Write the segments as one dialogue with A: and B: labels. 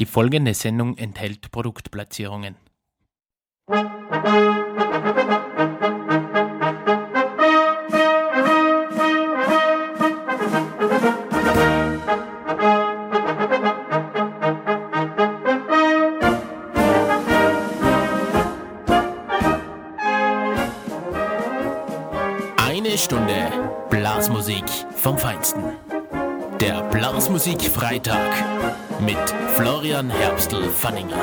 A: Die folgende Sendung enthält Produktplatzierungen. Eine Stunde Blasmusik vom Feinsten. Der Blasmusik Freitag mit Florian Herbstl-Fanninger.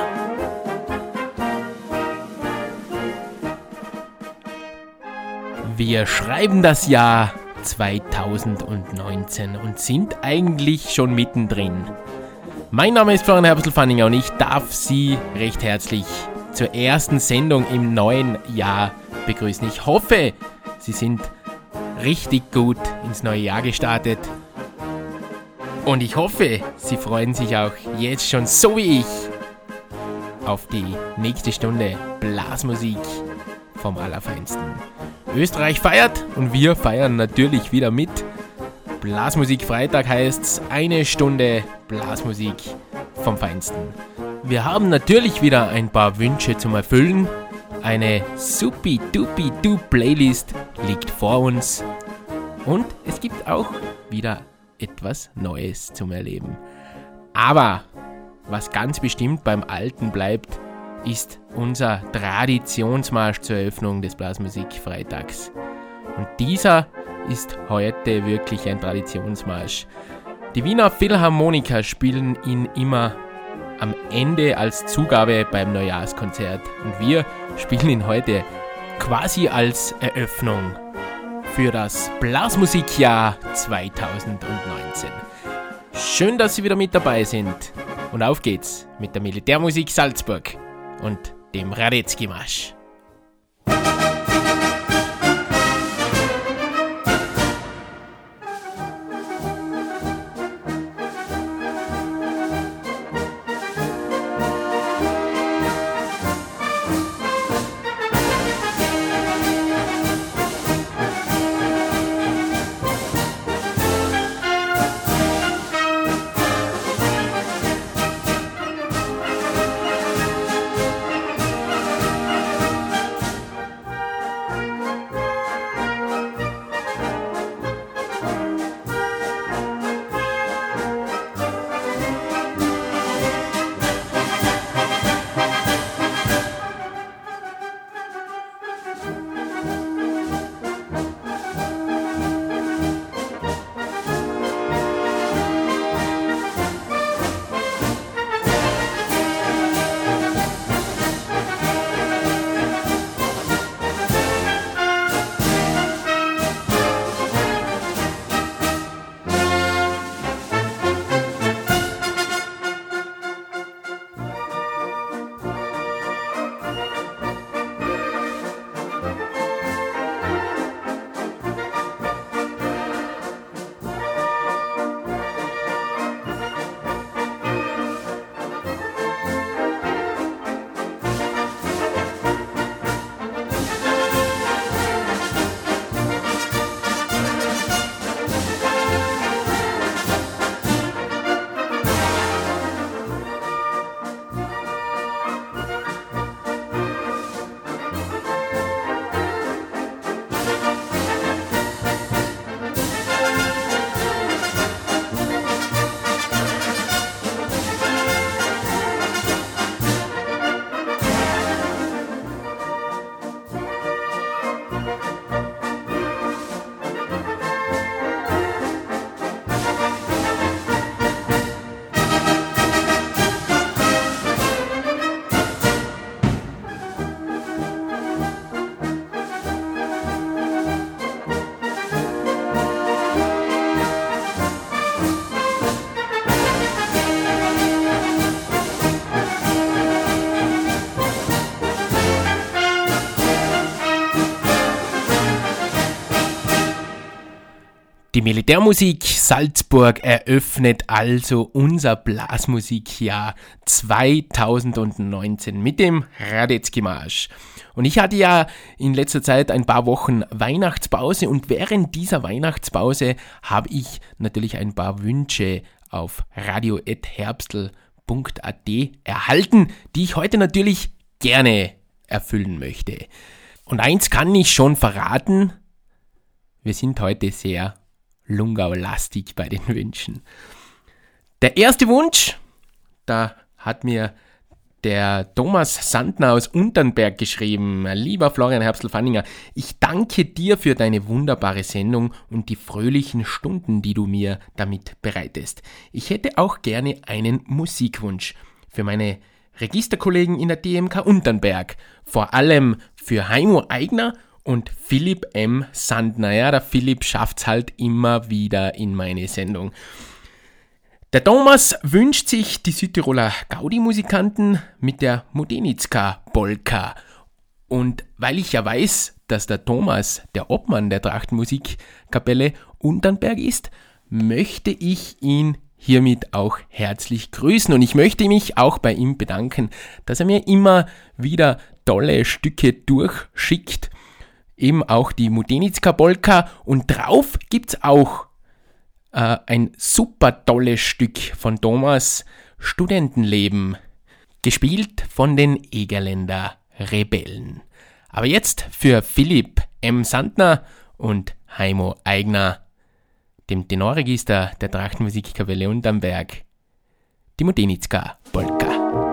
A: Wir schreiben das Jahr 2019 und sind eigentlich schon mittendrin. Mein Name ist Florian Herbstl-Fanninger und ich darf Sie recht herzlich zur ersten Sendung im neuen Jahr begrüßen. Ich hoffe, Sie sind richtig gut ins neue Jahr gestartet und ich hoffe, Sie freuen sich auch jetzt schon so wie ich auf die nächste Stunde Blasmusik vom Allerfeinsten. Österreich feiert und wir feiern natürlich wieder mit. Blasmusik Freitag heißt eine Stunde Blasmusik vom Feinsten. Wir haben natürlich wieder ein paar Wünsche zum Erfüllen. Eine supi dupi du Playlist liegt vor uns. Und es gibt auch wieder etwas Neues zum Erleben. Aber was ganz bestimmt beim Alten bleibt, ist unser Traditionsmarsch zur Eröffnung des Blasmusik-Freitags. Und dieser ist heute wirklich ein Traditionsmarsch. Die Wiener Philharmoniker spielen ihn immer am Ende als Zugabe beim Neujahrskonzert und wir spielen ihn heute quasi als Eröffnung für das Blasmusikjahr 2019. Schön, dass Sie wieder mit dabei sind. Und auf geht's mit der Militärmusik Salzburg und dem Radetzky-Marsch. Militärmusik Salzburg eröffnet also unser Blasmusikjahr 2019 mit dem Radetzky Marsch. Und ich hatte ja in letzter Zeit ein paar Wochen Weihnachtspause und während dieser Weihnachtspause habe ich natürlich ein paar Wünsche auf radio.herbstl.at erhalten, die ich heute natürlich gerne erfüllen möchte. Und eins kann ich schon verraten, wir sind heute sehr Lungau-lastig bei den Wünschen. Der erste Wunsch, da hat mir der Thomas Sandner aus Unternberg geschrieben. Lieber Florian Herbstl-Fanninger, ich danke dir für deine wunderbare Sendung und die fröhlichen Stunden, die du mir damit bereitest. Ich hätte auch gerne einen Musikwunsch für meine Registerkollegen in der DMK Unternberg, vor allem für Heimo Eigner und Philipp M. Sandner. Ja, der Philipp schafft's halt immer wieder in meine Sendung. Der Thomas wünscht sich die Südtiroler Gaudi-Musikanten mit der Modenitzka Polka. Und weil ich ja weiß, dass der Thomas der Obmann der Trachtenmusikkapelle Unternberg ist, möchte ich ihn hiermit auch herzlich grüßen. Und ich möchte mich auch bei ihm bedanken, dass er mir immer wieder tolle Stücke durchschickt. Eben auch die Modenitzka Polka. Und drauf gibt's auch äh, ein super tolles Stück von Thomas Studentenleben, gespielt von den Egerländer Rebellen. Aber jetzt für Philipp M. Sandner und Heimo Eigner, dem Tenorregister der Trachtenmusikkapelle Untermberg, die Modenitzka Polka.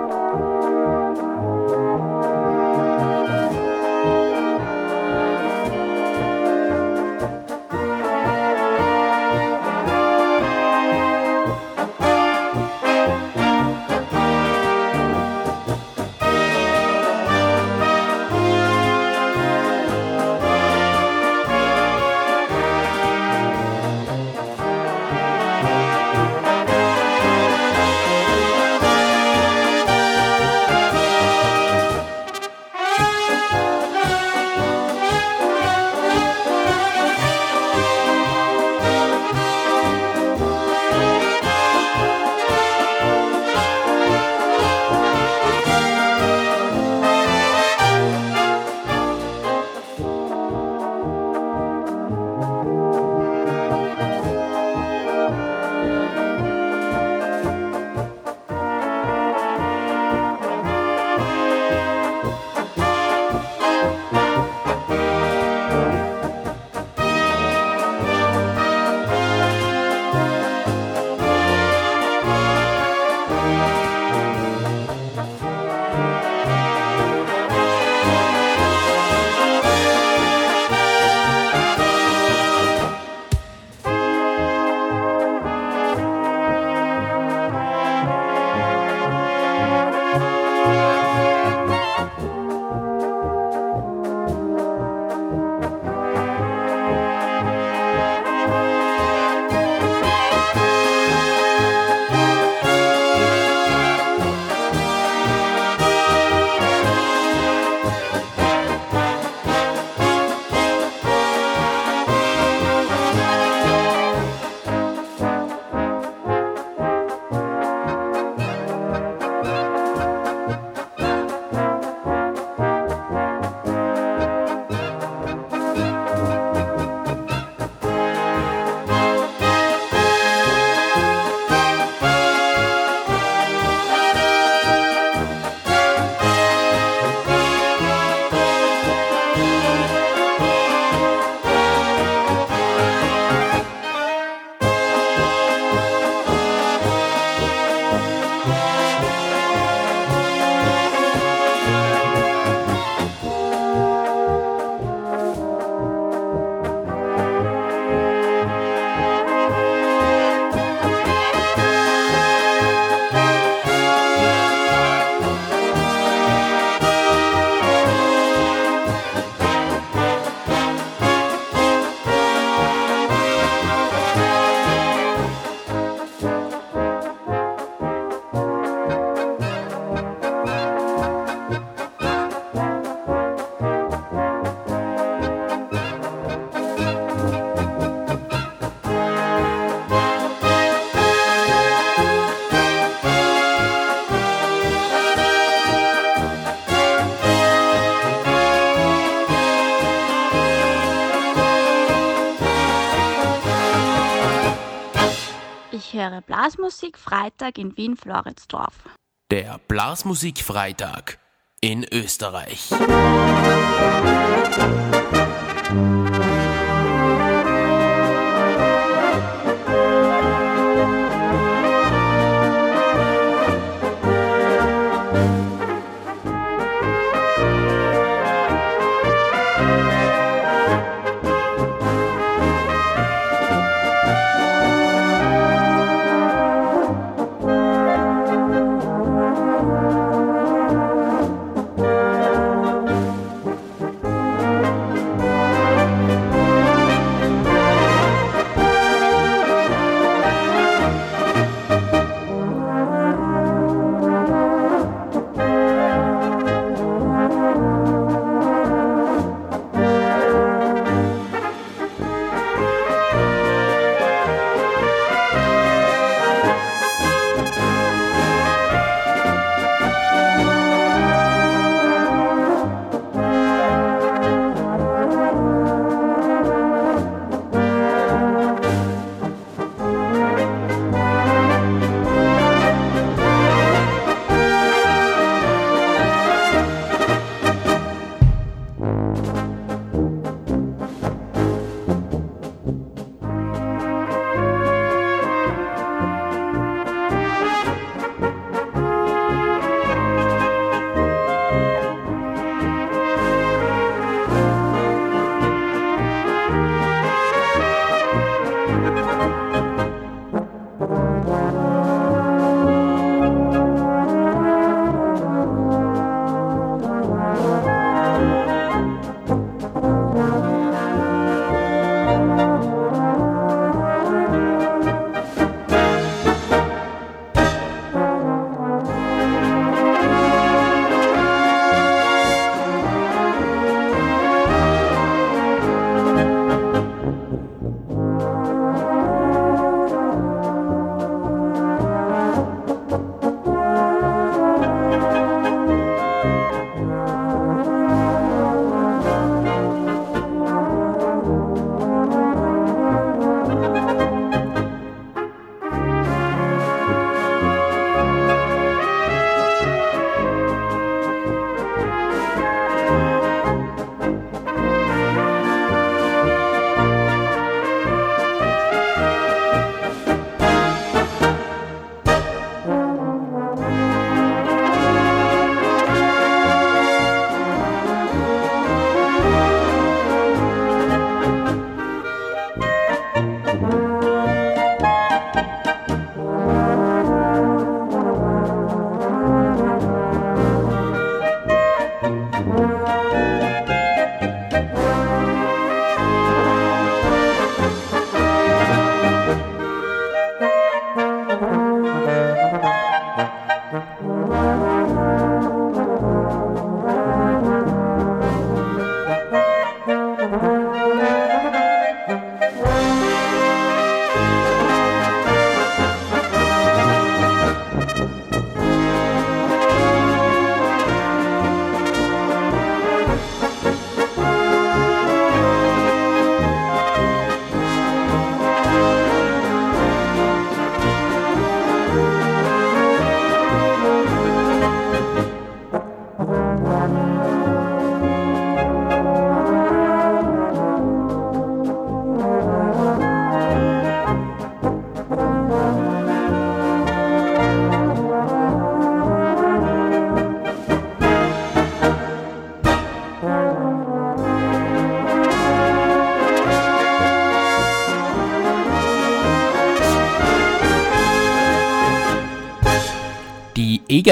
B: Eure Blasmusik Freitag in Wien Floridsdorf.
A: Der Blasmusik-Freitag in Österreich.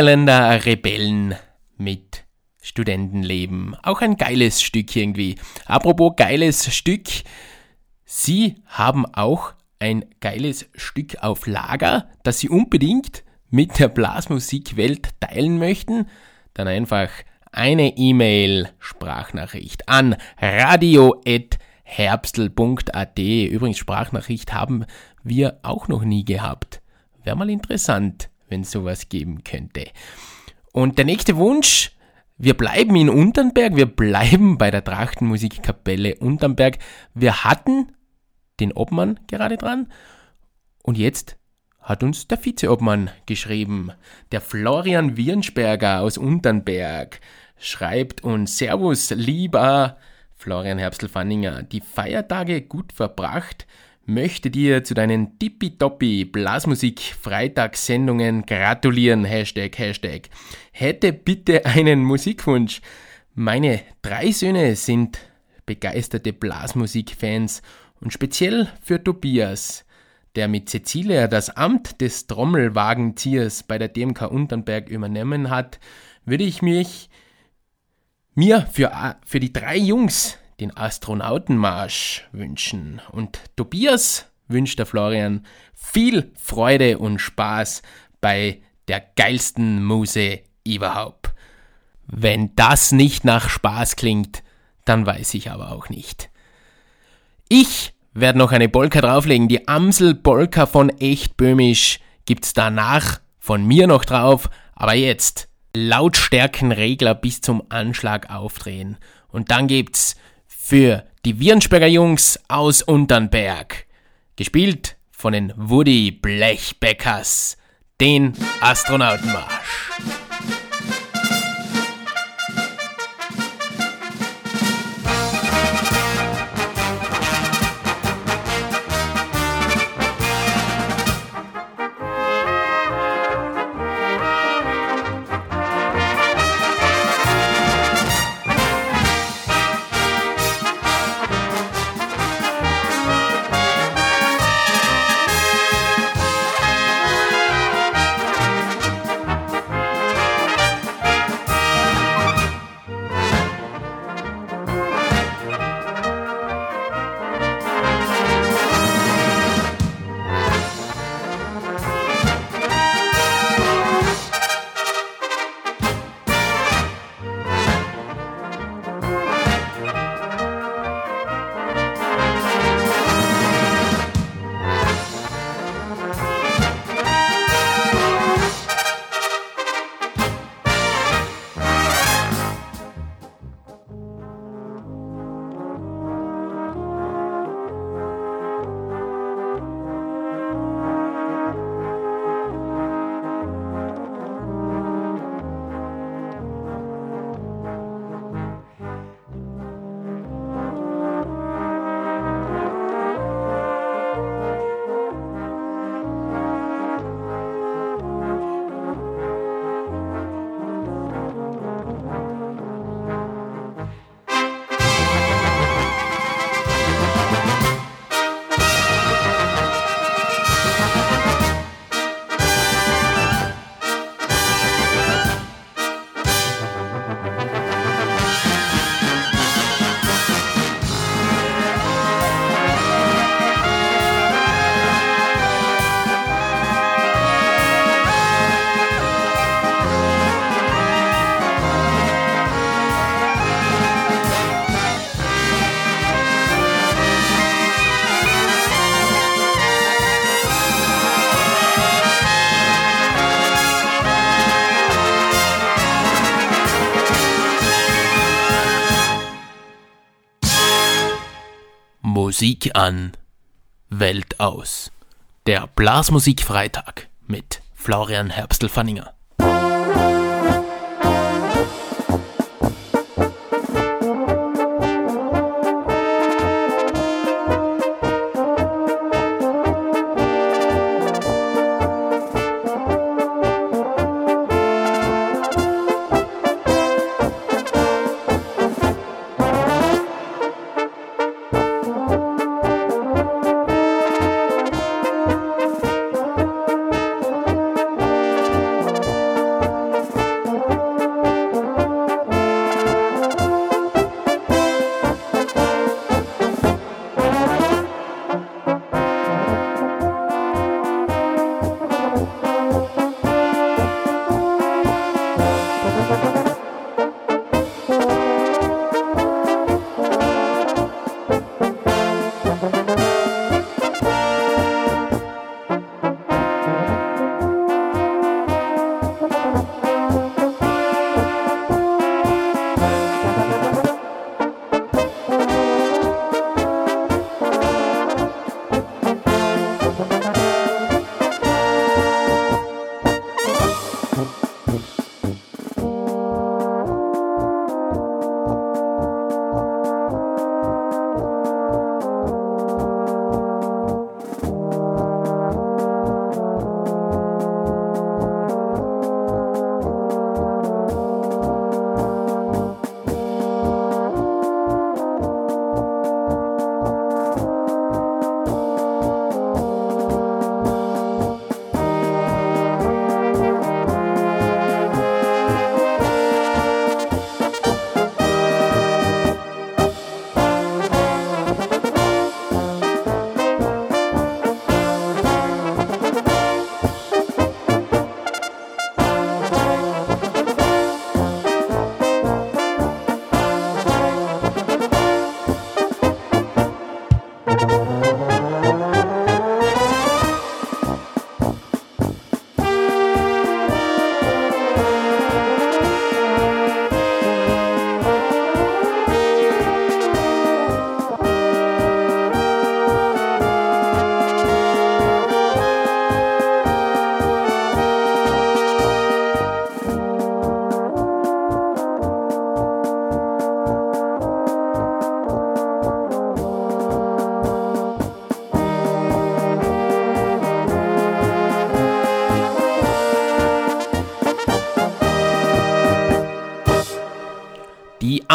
A: Egerländer Rebellen mit Studentenleben. Auch ein geiles Stück irgendwie. Apropos geiles Stück. Sie haben auch ein geiles Stück auf Lager, das Sie unbedingt mit der Blasmusikwelt teilen möchten. Dann einfach eine E-Mail, Sprachnachricht an radio.herbstl.at. Übrigens, Sprachnachricht haben wir auch noch nie gehabt. Wäre mal interessant wenn es sowas geben könnte. Und der nächste Wunsch, wir bleiben in Unternberg, wir bleiben bei der Trachtenmusikkapelle Unternberg. Wir hatten den Obmann gerade dran und jetzt hat uns der Vizeobmann geschrieben. Der Florian Wirnsberger aus Unternberg schreibt uns Servus, lieber Florian Herbstl-Fanninger. Die Feiertage gut verbracht? Möchte dir zu deinen tippitoppi Blasmusik-Freitagssendungen gratulieren. Hashtag, Hashtag. Hätte bitte einen Musikwunsch. Meine drei Söhne sind begeisterte Blasmusik-Fans und speziell für Tobias der mit Cecilia das Amt des Trommelwagenziehers bei der DMK Unternberg übernommen hat, würde ich mich mir für, für die drei Jungs den Astronautenmarsch wünschen. Und Tobias wünscht der Florian viel Freude und Spaß bei der geilsten Muse überhaupt. Wenn das nicht nach Spaß klingt, dann weiß ich aber auch nicht. Ich werde noch eine Polka drauflegen. Die Amsel Polka von Echt Böhmisch gibt's danach von mir noch drauf. Aber jetzt Lautstärkenregler bis zum Anschlag aufdrehen. Und dann gibt's für die Wirnsberger Jungs aus Unternberg, gespielt von den Woody Blechbeckers, den Astronautenmarsch. Musik an, Welt aus. Der Blasmusikfreitag mit Florian Herbstl-Fanninger.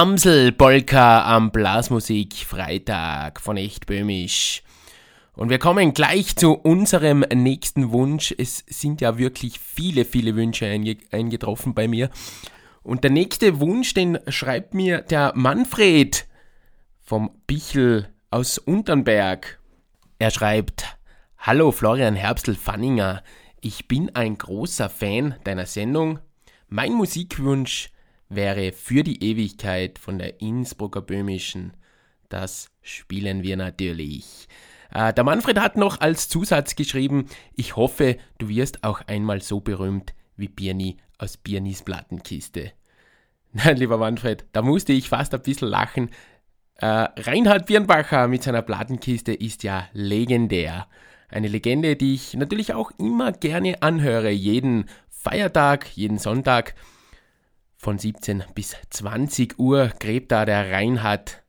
A: Amsel-Polka am Blasmusik Freitag von Echt Böhmisch. Und wir kommen gleich zu unserem nächsten Wunsch. Es sind ja wirklich viele, viele Wünsche einge eingetroffen bei mir. Und der nächste Wunsch, den schreibt mir der Manfred vom Bichel aus Unternberg. Er schreibt, Hallo Florian Herbstl-Fanninger, ich bin ein großer Fan deiner Sendung. Mein Musikwunsch wäre für die Ewigkeit von der Innsbrucker Böhmischen. Das spielen wir natürlich. Äh, der Manfred hat noch als Zusatz geschrieben, ich hoffe, du wirst auch einmal so berühmt wie Birni aus Birnis Plattenkiste. Nein, lieber Manfred, da musste ich fast ein bisschen lachen. Äh, Reinhard Birnbacher mit seiner Plattenkiste ist ja legendär. Eine Legende, die ich natürlich auch immer gerne anhöre, jeden Feiertag, jeden Sonntag. Von 17 bis 20 Uhr gräbt da der Reinhard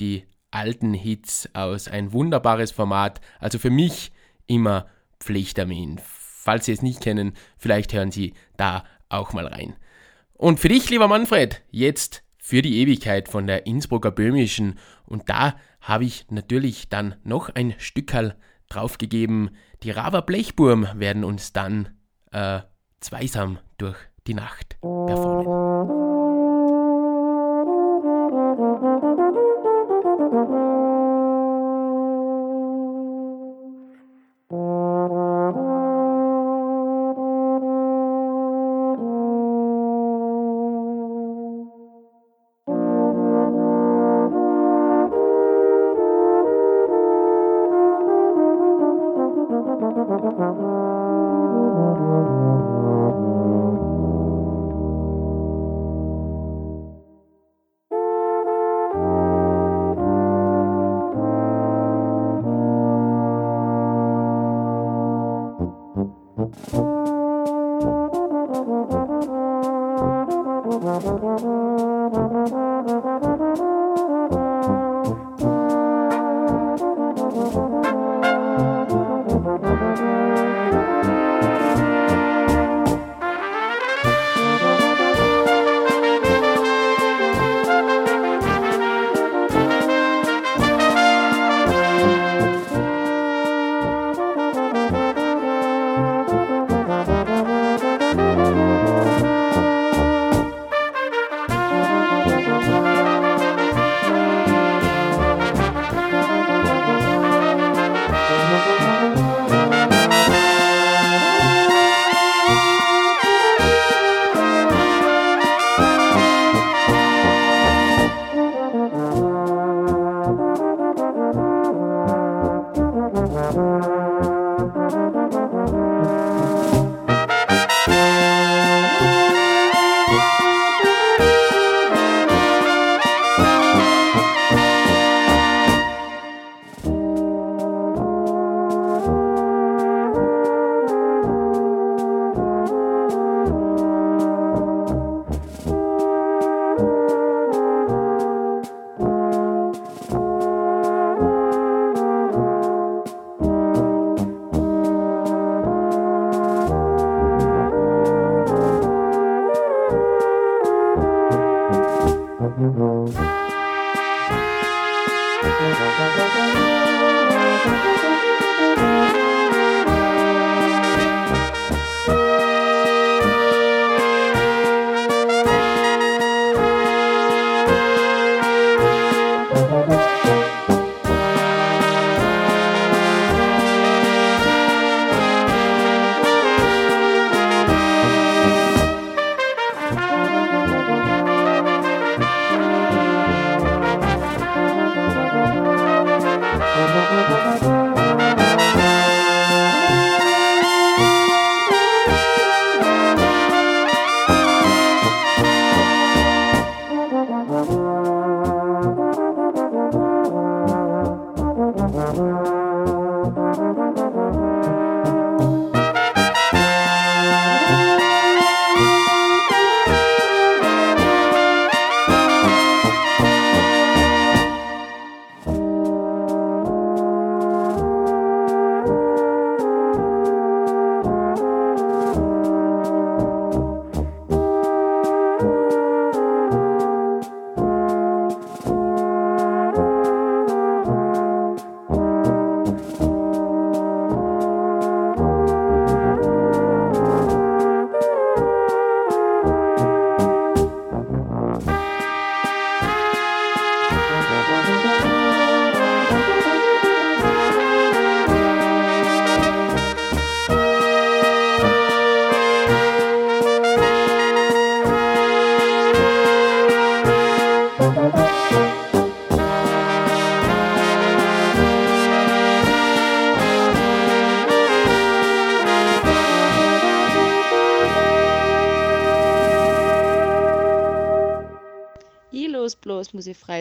A: die alten Hits aus. Ein wunderbares Format. Also für mich immer Pflichtermin. Falls Sie es nicht kennen, vielleicht hören Sie da auch mal rein. Und für dich, lieber Manfred, jetzt für die Ewigkeit von der Innsbrucker Böhmischen. Und da habe ich natürlich dann noch ein Stückerl draufgegeben. Die Rava Blechburm werden uns dann äh, zweisam durch die Nacht performen.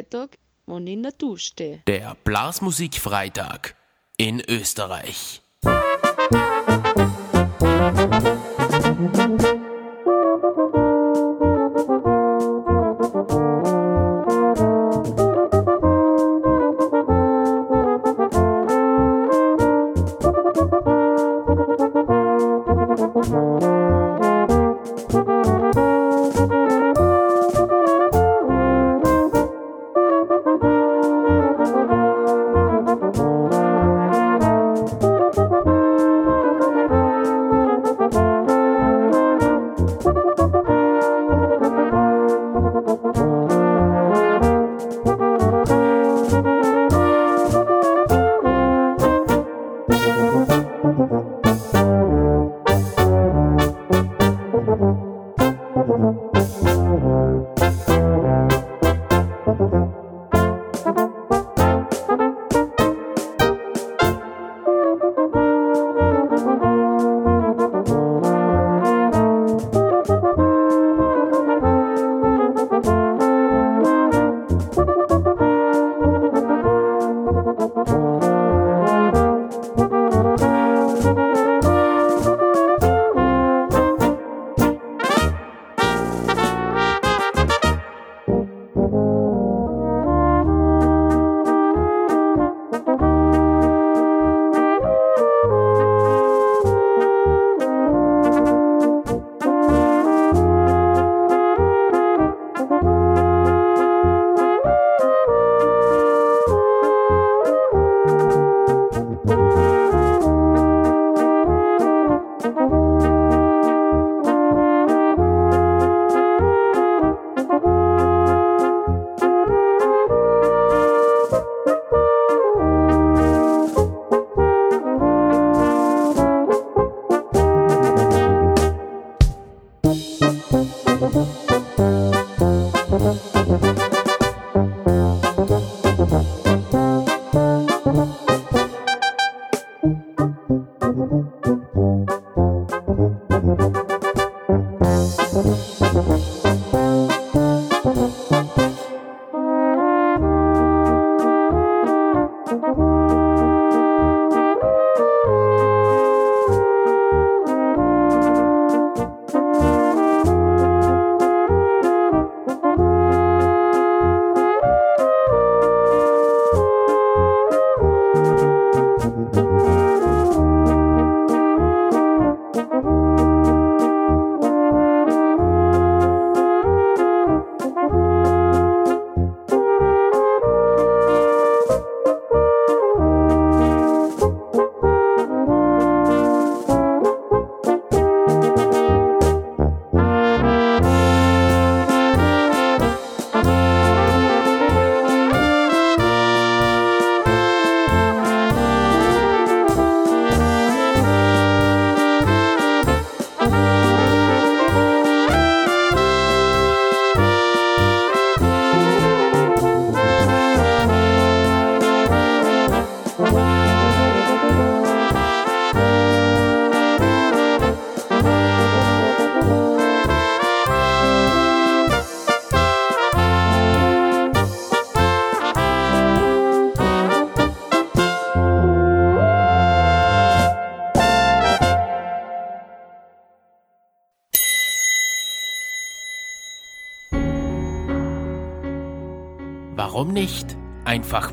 C: Blasmusikfreitag, wenn ich in der Dusche stehe.
A: Der Blasmusikfreitag in Österreich.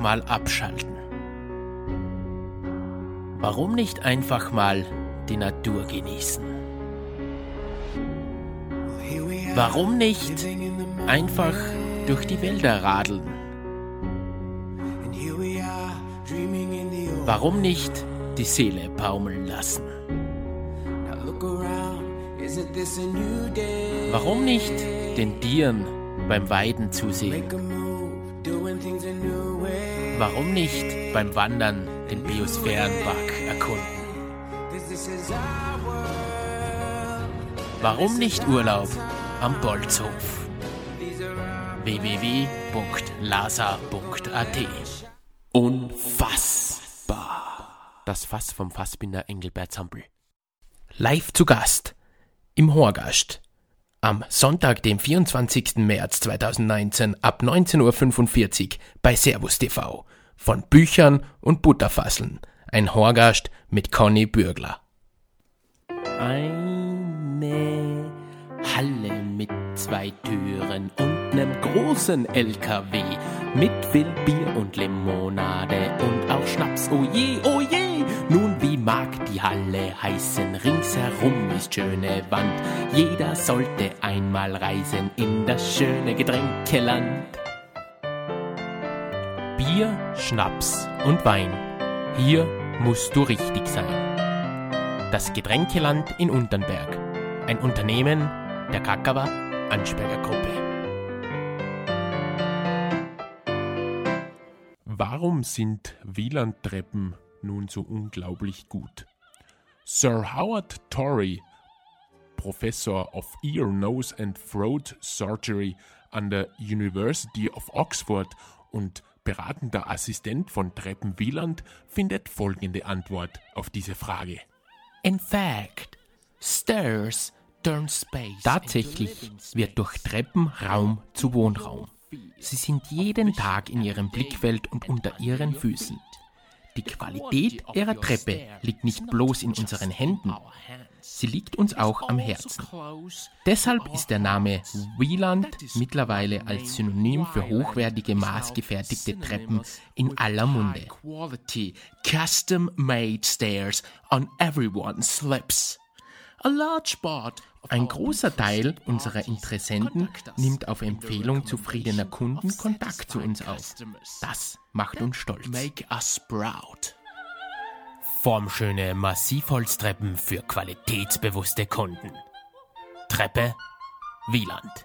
A: Mal abschalten? Warum nicht einfach mal die Natur genießen? Warum nicht einfach durch die Wälder radeln? Warum nicht die Seele baumeln lassen? Warum nicht den Tieren beim Weiden zusehen? Warum nicht beim Wandern den Biosphärenpark erkunden? Warum nicht Urlaub am Bolzhof? www.lasa.at Unfassbar. Das Fass vom Fassbinder Engelbert Zampel. Live zu Gast im Horgast Am Sonntag, dem 24. März 2019 ab 19.45 Uhr bei Servus TV. Von Büchern und Butterfasseln. Ein Horgast mit Conny Bürgler. Eine Halle mit zwei Türen und nem großen LKW mit viel Bier und Limonade und auch Schnaps. Oh je, oh! Nun, mag die Halle heißen? Ringsherum ist schöne Wand. Jeder sollte einmal reisen in das schöne Getränkeland. Bier, Schnaps und Wein. Hier musst du richtig sein. Das Getränkeland in Unternberg. Ein Unternehmen der Kakawa Ansperger Gruppe. Warum sind Wielandtreppen nun so unglaublich gut? Sir Howard Torrey, Professor of Ear, Nose and Throat Surgery an der University of Oxford und beratender Assistent von Treppen Wieland, findet folgende Antwort auf diese Frage. In fact, stairs turn space. Tatsächlich wird durch Treppen Raum zu Wohnraum. Sie sind jeden Tag in ihrem Blickfeld und unter ihren Füßen. Die Qualität ihrer Treppe liegt nicht bloß in unseren Händen, sie liegt uns auch am Herzen. Deshalb ist der Name Wieland mittlerweile als Synonym für hochwertige, maßgefertigte Treppen in aller Munde. Custom-made stairs on everyone's lips. Ein großer Teil unserer Interessenten nimmt auf Empfehlung zufriedener Kunden Kontakt zu uns auf. Das macht uns stolz. Make us proud. Formschöne Massivholztreppen für qualitätsbewusste Kunden. Treppe Wieland.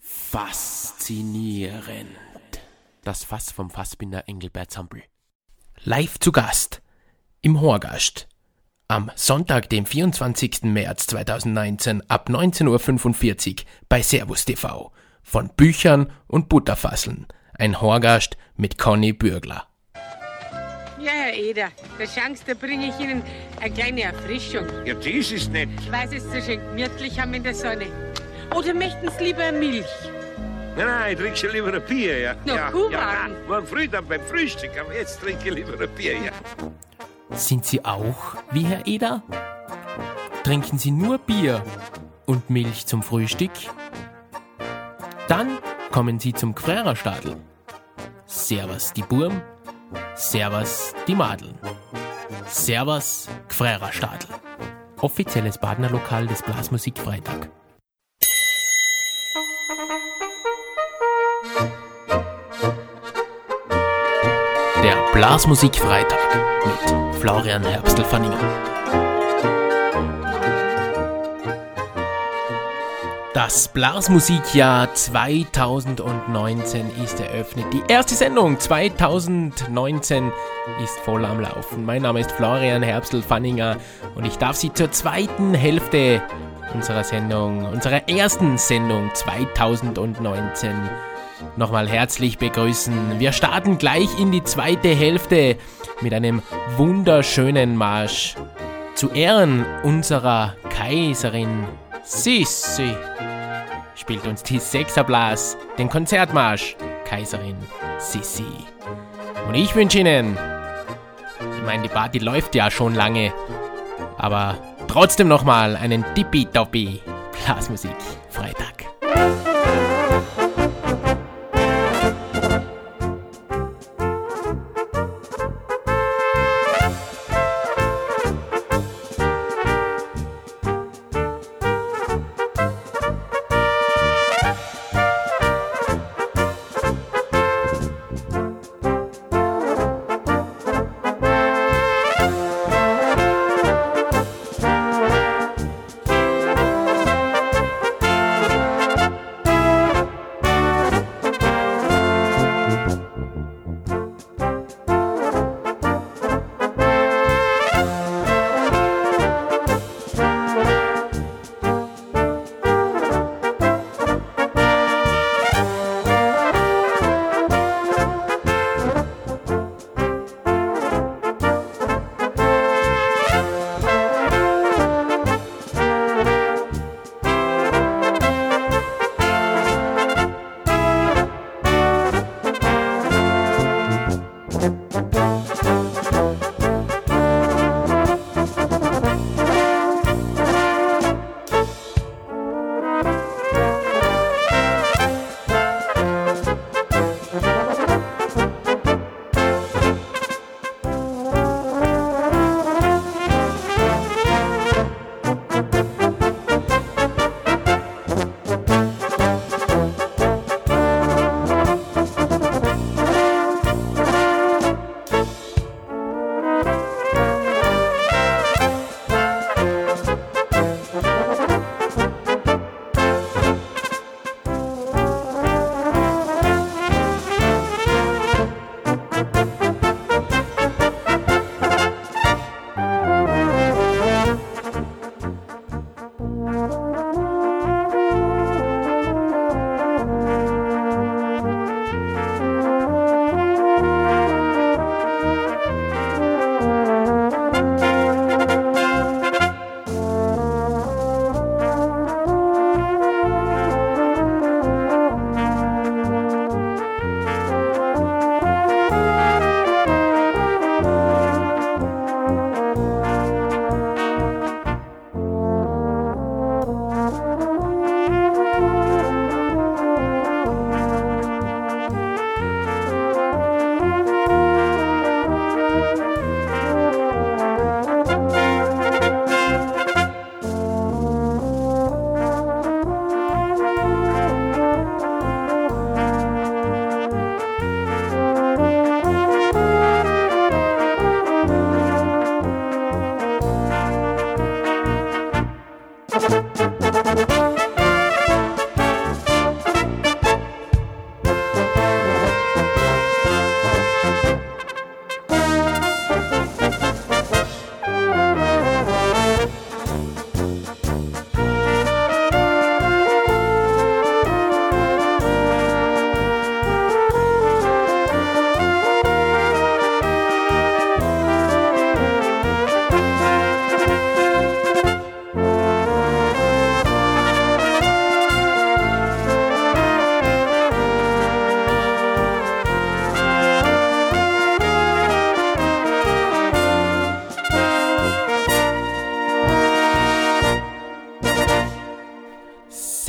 A: Faszinierend. Das Fass vom Fassbinder Engelbert Zampel. Live zu Gast im Horgast am Sonntag, dem 24. März 2019 ab 19.45 Uhr bei Servus TV. Von Büchern und Butterfasseln. Ein Horgast mit Conny Bürgler.
D: Ja, Herr Eder, da Chance, da bringe ich Ihnen eine kleine Erfrischung.
E: Ja, das ist nett.
D: Weil Sie es so schön gemütlich haben in der Sonne. Oder möchten Sie lieber Milch?
E: Nein, nein, ich trinke schon lieber ein Bier, ja.
D: Na,
E: ja,
D: Kuhwagen.
E: ja, nein, morgen früh dann beim Frühstück, aber jetzt trinke ich lieber ein Bier, ja.
A: Sind Sie auch wie Herr Eder? Trinken Sie nur Bier und Milch zum Frühstück? Dann kommen Sie zum Gfrererstadel. Servus die Burm, Servus die Madeln. Servus Gfrererstadel. Offizielles Badnerlokal des Blasmusik Freitag. Blasmusik Freitag mit Florian Herbstl-Fanninger. Das Blasmusikjahr 2019 ist eröffnet. Die erste Sendung 2019 ist voll am Laufen. Mein Name ist Florian Herbstl-Fanninger und ich darf Sie zur zweiten Hälfte unserer Sendung, unserer ersten Sendung 2019 nochmal herzlich begrüßen. Wir starten gleich in die zweite Hälfte mit einem wunderschönen Marsch zu Ehren unserer Kaiserin Sissi. Spielt uns die Sechserblas, den Konzertmarsch Kaiserin Sissi. Und ich wünsche Ihnen, ich meine, die Party läuft ja schon lange, aber trotzdem nochmal einen tippitoppi Blasmusik Freitag.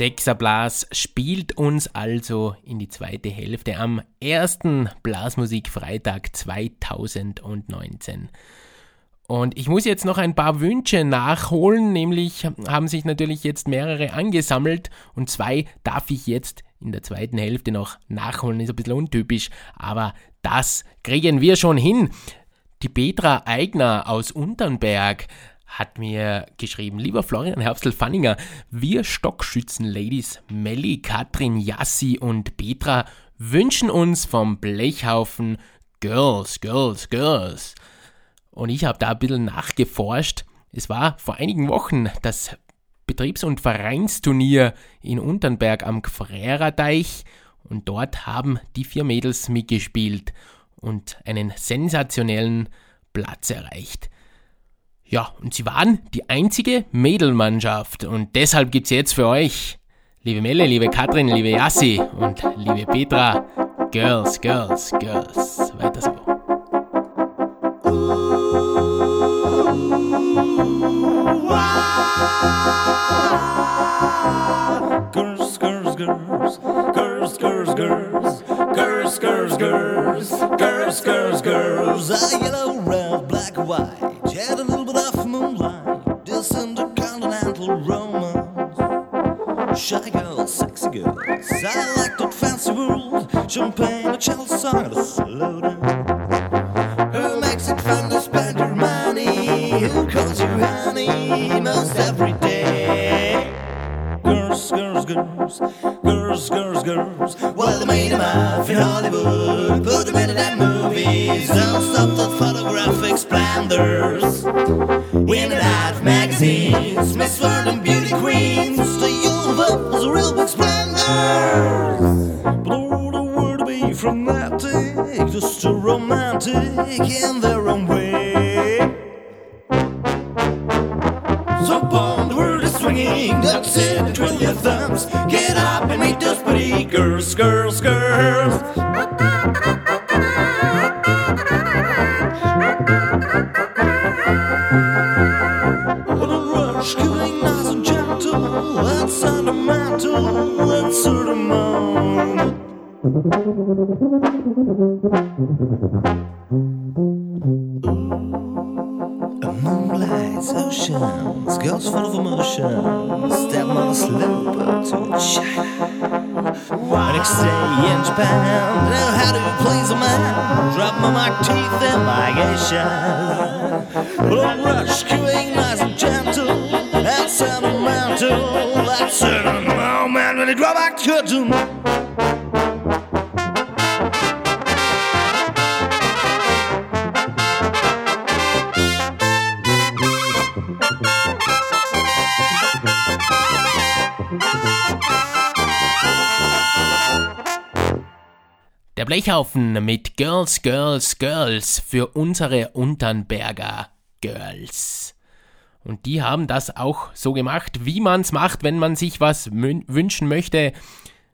A: Sechserblas spielt uns also in die zweite Hälfte am ersten Blasmusikfreitag 2019. Und ich muss jetzt noch ein paar Wünsche nachholen, nämlich haben sich natürlich jetzt mehrere angesammelt und zwei darf ich jetzt in der zweiten Hälfte noch nachholen. Ist ein bisschen untypisch, aber das kriegen wir schon hin. Die Petra Eigner aus Unternberg hat mir geschrieben, lieber Florian Herbstl-Fanninger, wir Stockschützen-Ladies Melli, Katrin, Jassi und Petra wünschen uns vom Blechhaufen Girls, Girls, Girls. Und ich habe da ein bisschen nachgeforscht. Es war vor einigen Wochen das Betriebs- und Vereinsturnier in Unternberg am Gfreradeich und dort haben die vier Mädels mitgespielt und einen sensationellen Platz erreicht. Ja, und sie waren die einzige Mädelmannschaft. Und deshalb gibt's jetzt für euch, liebe Melle, liebe Katrin, liebe Yassi und liebe Petra, Girls, Girls, Girls. Weiter so. Blechhaufen mit Girls, Girls, Girls für unsere Unternberger Girls. Und die haben das auch so gemacht, wie man es macht, wenn man sich was wünschen möchte.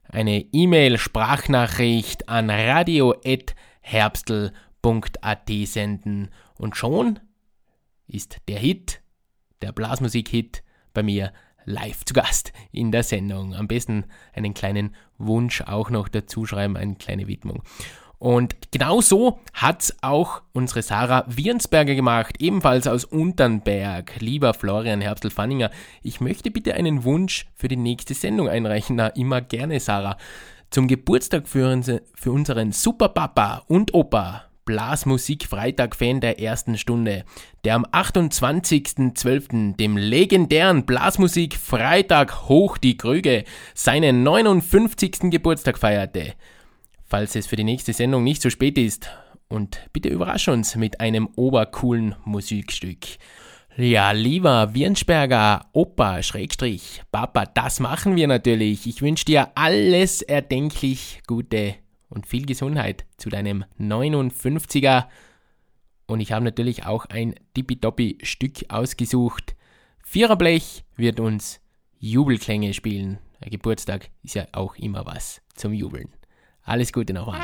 A: Eine E-Mail, Sprachnachricht an radio.herbstl.at senden. Und schon ist der Hit, der Blasmusik-Hit, bei mir live zu Gast in der Sendung. Am besten einen kleinen Wunsch auch noch dazu schreiben, eine kleine Widmung. Und genau so hat's auch unsere Sarah Wirnsberger gemacht, ebenfalls aus Unternberg. Lieber Florian Herbstl-Fanninger, ich möchte bitte einen Wunsch für die nächste Sendung einreichen. Na, immer gerne, Sarah. Zum Geburtstag für, unser, für unseren Superpapa und Opa, Blasmusik-Freitag-Fan der ersten Stunde, der am 28.12., dem legendären Blasmusik-Freitag hoch die Krüge, seinen 59. Geburtstag feierte. Falls es für die nächste Sendung nicht zu spät ist, und bitte überrasch uns mit einem obercoolen Musikstück. Ja, lieber Wirnsberger, Opa, Schrägstrich, Papa, das machen wir natürlich. Ich wünsche dir alles erdenklich Gute und viel Gesundheit zu deinem 59er. Und ich habe natürlich auch ein tippitoppi Stück ausgesucht. Viererblech wird uns Jubelklänge spielen. Ein Geburtstag ist ja auch immer was zum Jubeln. Alles Gute nochmal.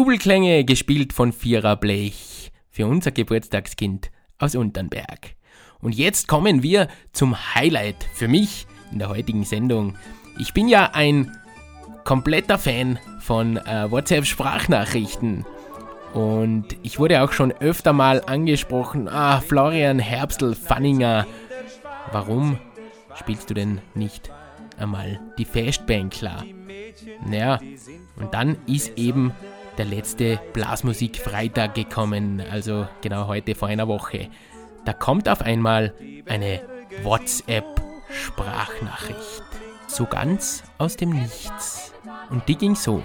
A: Jubelklänge gespielt von Vierer Blech für unser Geburtstagskind aus Unternberg. Und jetzt kommen wir zum Highlight für mich in der heutigen Sendung. Ich bin ja ein kompletter Fan von äh, WhatsApp-Sprachnachrichten. Und ich wurde auch schon öfter mal angesprochen, ah, Florian Herbstl Fanninger, warum spielst du denn nicht einmal die Festbänkler? Naja, und dann ist eben der letzte Blasmusik-Freitag gekommen, also genau heute vor einer Woche. Da kommt auf einmal eine WhatsApp-Sprachnachricht. So ganz aus dem Nichts. Und die ging so.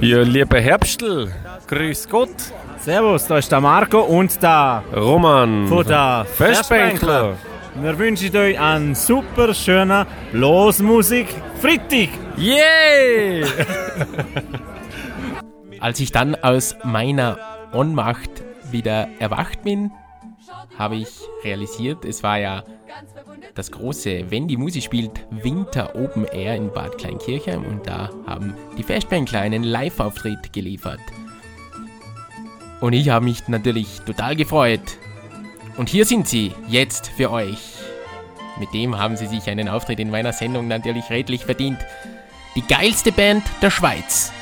F: Ja, lieber Herbstl, grüß Gott.
G: Servus, da ist der Marco und der
F: Roman.
G: von der
F: Festbänkler.
G: Wir wünschen euch einen super schönen Blasmusik Freitag.
F: Yay!
A: Als ich dann aus meiner Ohnmacht wieder erwacht bin, habe ich realisiert, es war ja das große Wenn die Musik spielt Winter Open Air in Bad Kleinkirchheim und da haben die Festbänkler einen Live-Auftritt geliefert. Und ich habe mich natürlich total gefreut. Und hier sind sie, jetzt für euch. Mit dem haben sie sich einen Auftritt in meiner Sendung natürlich redlich verdient. Die geilste Band der Schweiz.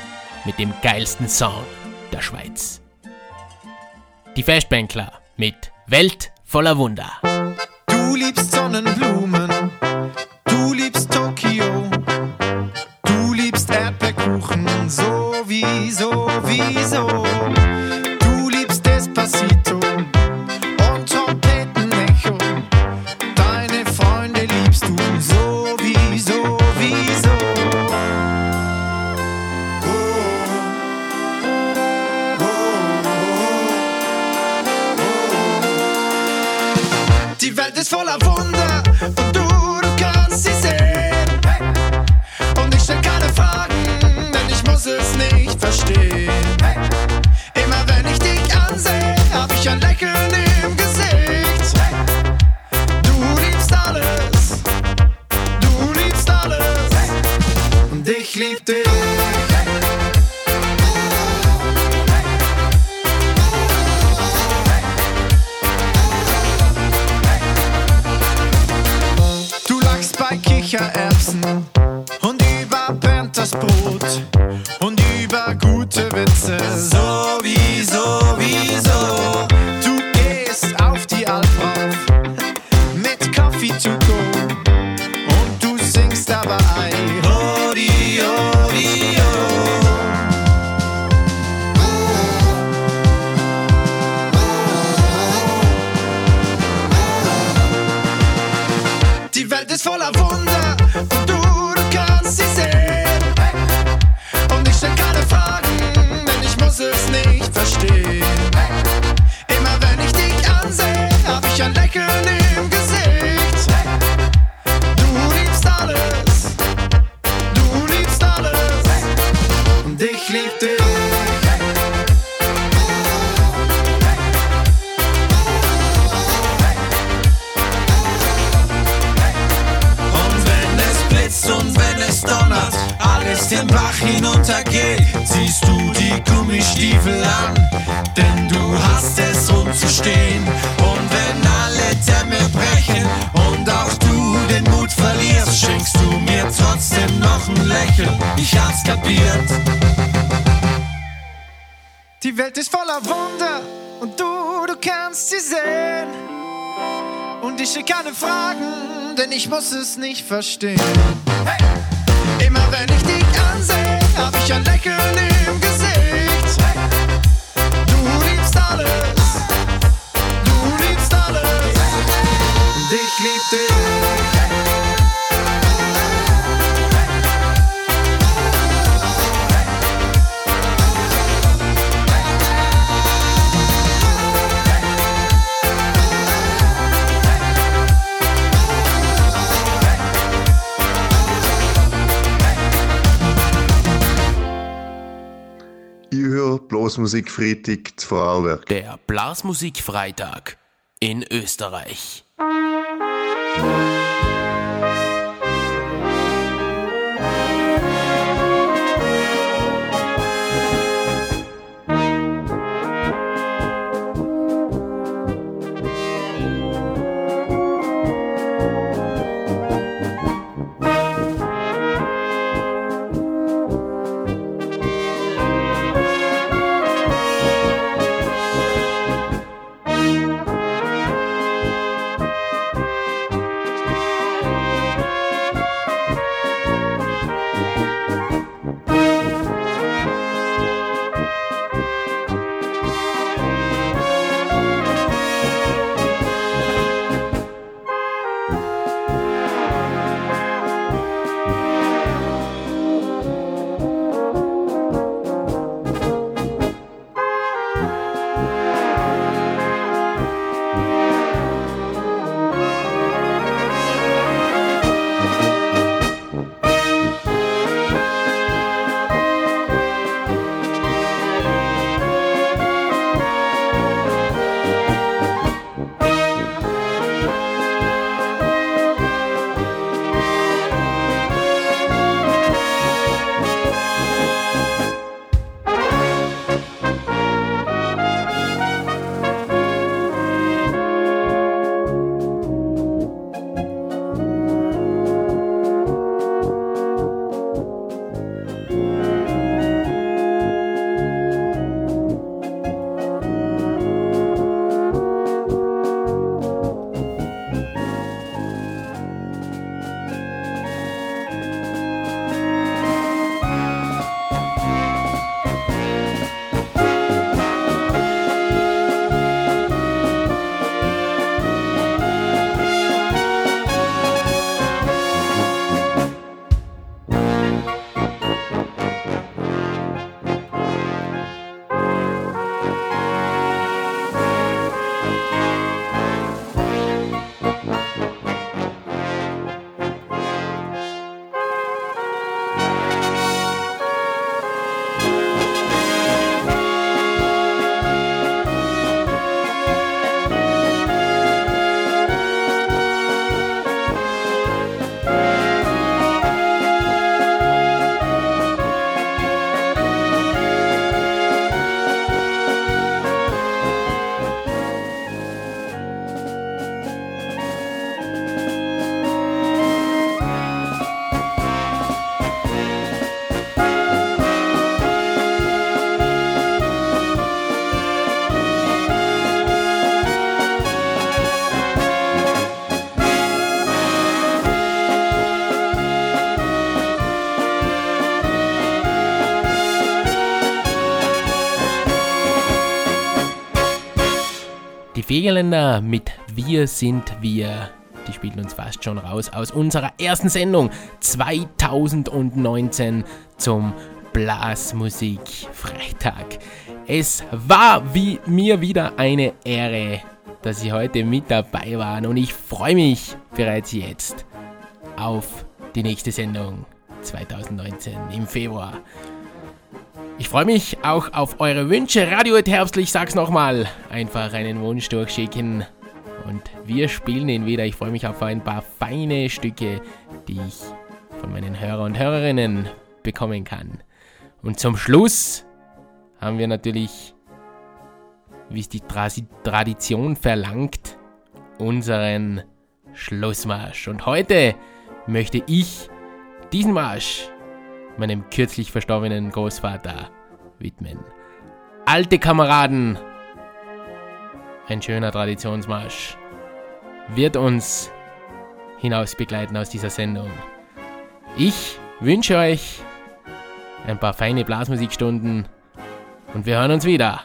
A: Mit dem geilsten Song der Schweiz. Die Festbänkler mit Welt voller Wunder.
H: Du liebst Sonnenblumen, du liebst Tokio, du liebst Erdbeerkuchen, sowieso, wieso. Du liebst Despacito voller Wunder und du, kannst sie sehen. Und ich stell keine Fragen, denn ich muss es nicht verstehen. es nicht verstehen.
I: Blasmusikfreitag zu Vorarlberg.
A: Der Blasmusikfreitag in Österreich. Fegeländer mit Wir sind wir. Die spielen uns fast schon raus aus unserer ersten Sendung 2019 zum Blasmusik Freitag. Es war wie mir wieder eine Ehre, dass Sie heute mit dabei waren und ich freue mich bereits jetzt auf die nächste Sendung 2019 im Februar. Ich freue mich auch auf eure Wünsche. Radio Herbstlich, ich sag's nochmal. Einfach einen Wunsch durchschicken und wir spielen ihn wieder. Ich freue mich auf ein paar feine Stücke, die ich von meinen Hörer und Hörerinnen bekommen kann. Und zum Schluss haben wir natürlich, wie es die Tra Tradition verlangt, unseren Schlussmarsch. Und heute möchte ich diesen Marsch meinem kürzlich verstorbenen Großvater widmen. Alte Kameraden, ein schöner Traditionsmarsch, wird uns hinaus begleiten aus dieser Sendung. Ich wünsche euch ein paar feine Blasmusikstunden und wir hören uns wieder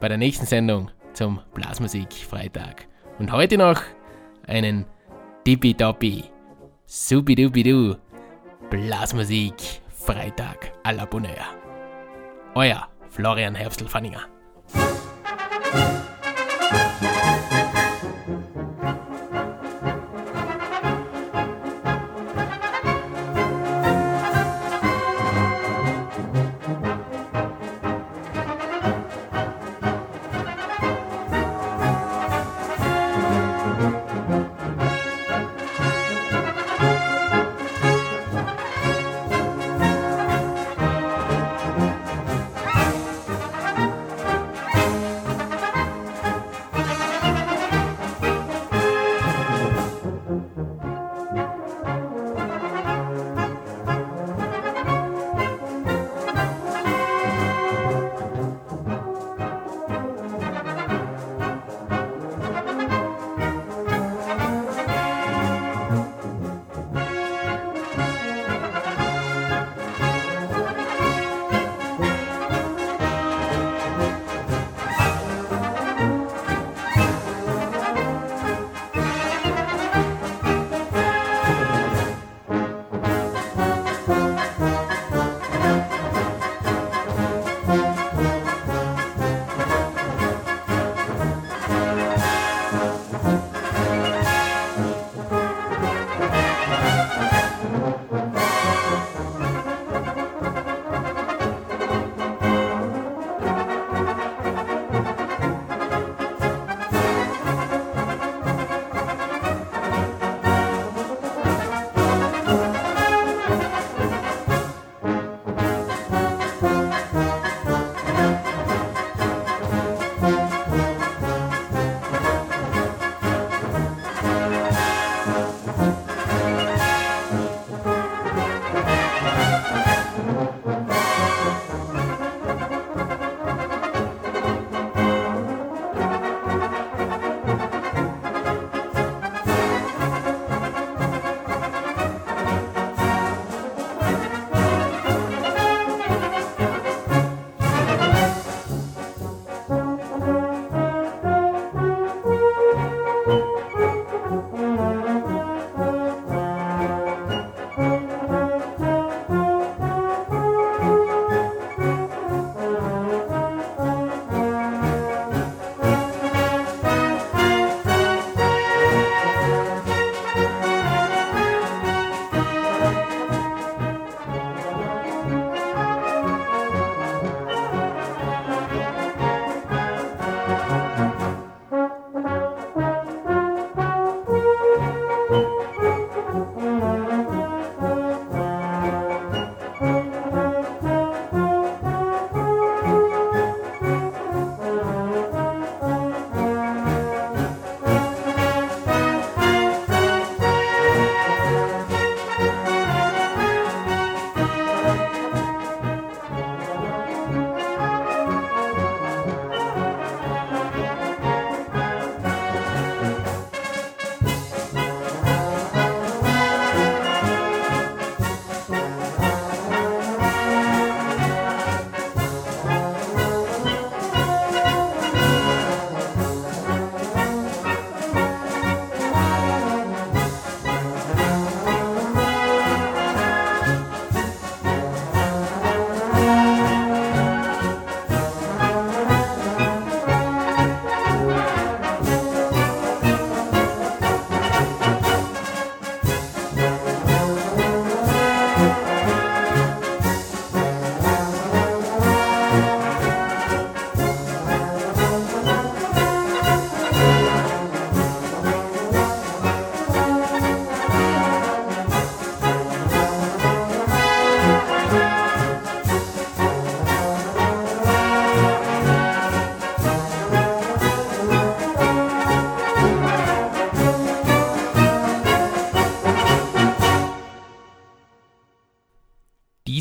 A: bei der nächsten Sendung zum Blasmusik Freitag. Und heute noch einen Dippidoppi, Supidupidu Blasmusik Freitag à la Bonheur. Euer Florian Herbstl-Fanninger.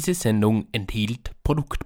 A: Diese Sendung enthielt Produktplatzierungen.